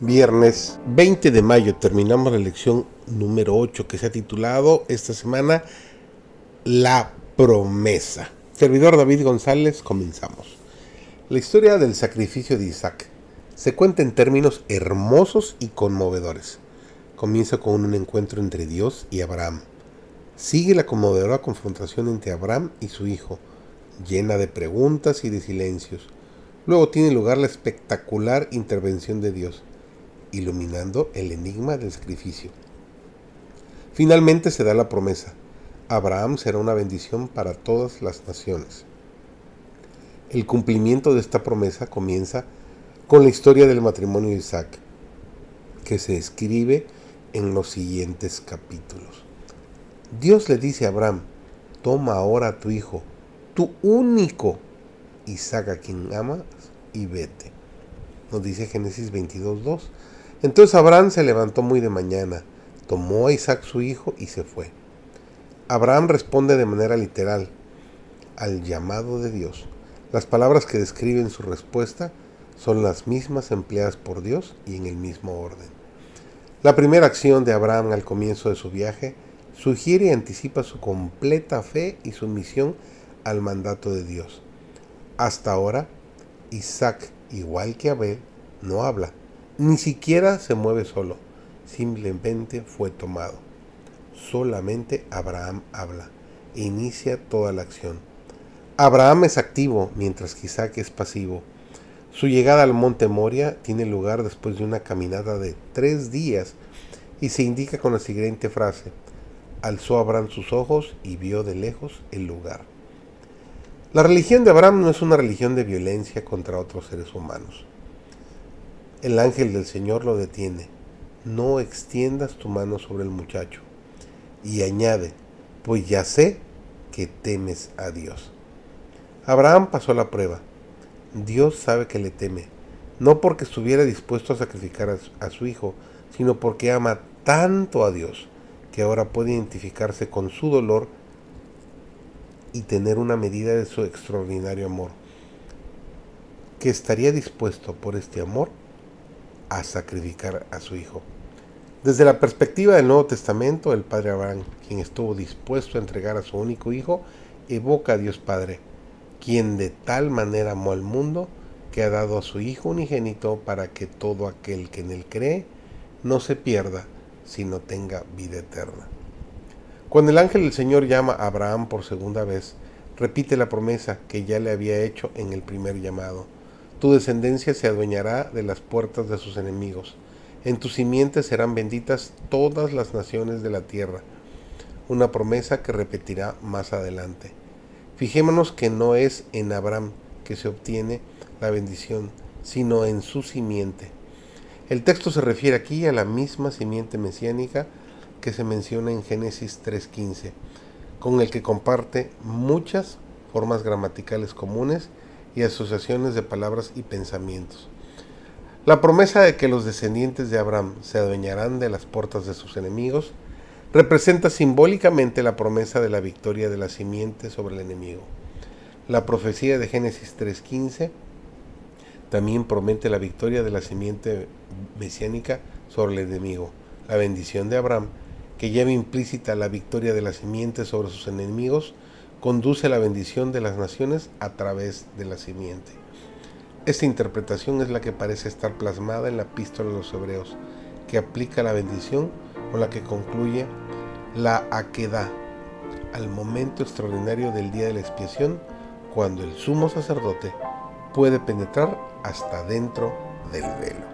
Viernes 20 de mayo terminamos la lección número 8 que se ha titulado esta semana La promesa. Servidor David González, comenzamos. La historia del sacrificio de Isaac se cuenta en términos hermosos y conmovedores. Comienza con un encuentro entre Dios y Abraham. Sigue la conmovedora confrontación entre Abraham y su hijo, llena de preguntas y de silencios. Luego tiene lugar la espectacular intervención de Dios iluminando el enigma del sacrificio. Finalmente se da la promesa. Abraham será una bendición para todas las naciones. El cumplimiento de esta promesa comienza con la historia del matrimonio de Isaac, que se escribe en los siguientes capítulos. Dios le dice a Abraham, toma ahora a tu hijo, tu único Isaac a quien amas, y vete. Nos dice Génesis 22.2. Entonces Abraham se levantó muy de mañana, tomó a Isaac su hijo y se fue. Abraham responde de manera literal al llamado de Dios. Las palabras que describen su respuesta son las mismas empleadas por Dios y en el mismo orden. La primera acción de Abraham al comienzo de su viaje sugiere y anticipa su completa fe y sumisión al mandato de Dios. Hasta ahora, Isaac, igual que Abel, no habla ni siquiera se mueve solo, simplemente fue tomado. Solamente Abraham habla e inicia toda la acción. Abraham es activo mientras que Isaac es pasivo. Su llegada al monte Moria tiene lugar después de una caminata de tres días y se indica con la siguiente frase. Alzó Abraham sus ojos y vio de lejos el lugar. La religión de Abraham no es una religión de violencia contra otros seres humanos. El ángel del Señor lo detiene. No extiendas tu mano sobre el muchacho. Y añade, pues ya sé que temes a Dios. Abraham pasó la prueba. Dios sabe que le teme, no porque estuviera dispuesto a sacrificar a su, hijo, sino porque ama tanto a Dios que ahora puede identificarse con su dolor y tener una medida de su extraordinario amor, que estaría dispuesto por este amor a sacrificar a su hijo. Desde la perspectiva del Nuevo Testamento, el Padre Abraham, quien estuvo dispuesto a entregar a su único hijo, evoca a Dios Padre, quien de tal manera amó al mundo que ha dado a su Hijo unigénito para que todo aquel que en él cree no se pierda, sino tenga vida eterna. Cuando el ángel del Señor llama a Abraham por segunda vez, repite la promesa que ya le había hecho en el primer llamado. Tu descendencia se adueñará de las puertas de sus enemigos. En tu simiente serán benditas todas las naciones de la tierra. Una promesa que repetirá más adelante. Fijémonos que no es en Abraham que se obtiene la bendición, sino en su simiente. El texto se refiere aquí a la misma simiente mesiánica que se menciona en Génesis 3.15, con el que comparte muchas formas gramaticales comunes y asociaciones de palabras y pensamientos. La promesa de que los descendientes de Abraham se adueñarán de las puertas de sus enemigos representa simbólicamente la promesa de la victoria de la simiente sobre el enemigo. La profecía de Génesis 3.15 también promete la victoria de la simiente mesiánica sobre el enemigo, la bendición de Abraham, que lleva implícita la victoria de la simiente sobre sus enemigos, conduce la bendición de las naciones a través de la simiente. Esta interpretación es la que parece estar plasmada en la epístola de los Hebreos, que aplica la bendición con la que concluye la aquedad al momento extraordinario del día de la expiación, cuando el sumo sacerdote puede penetrar hasta dentro del velo.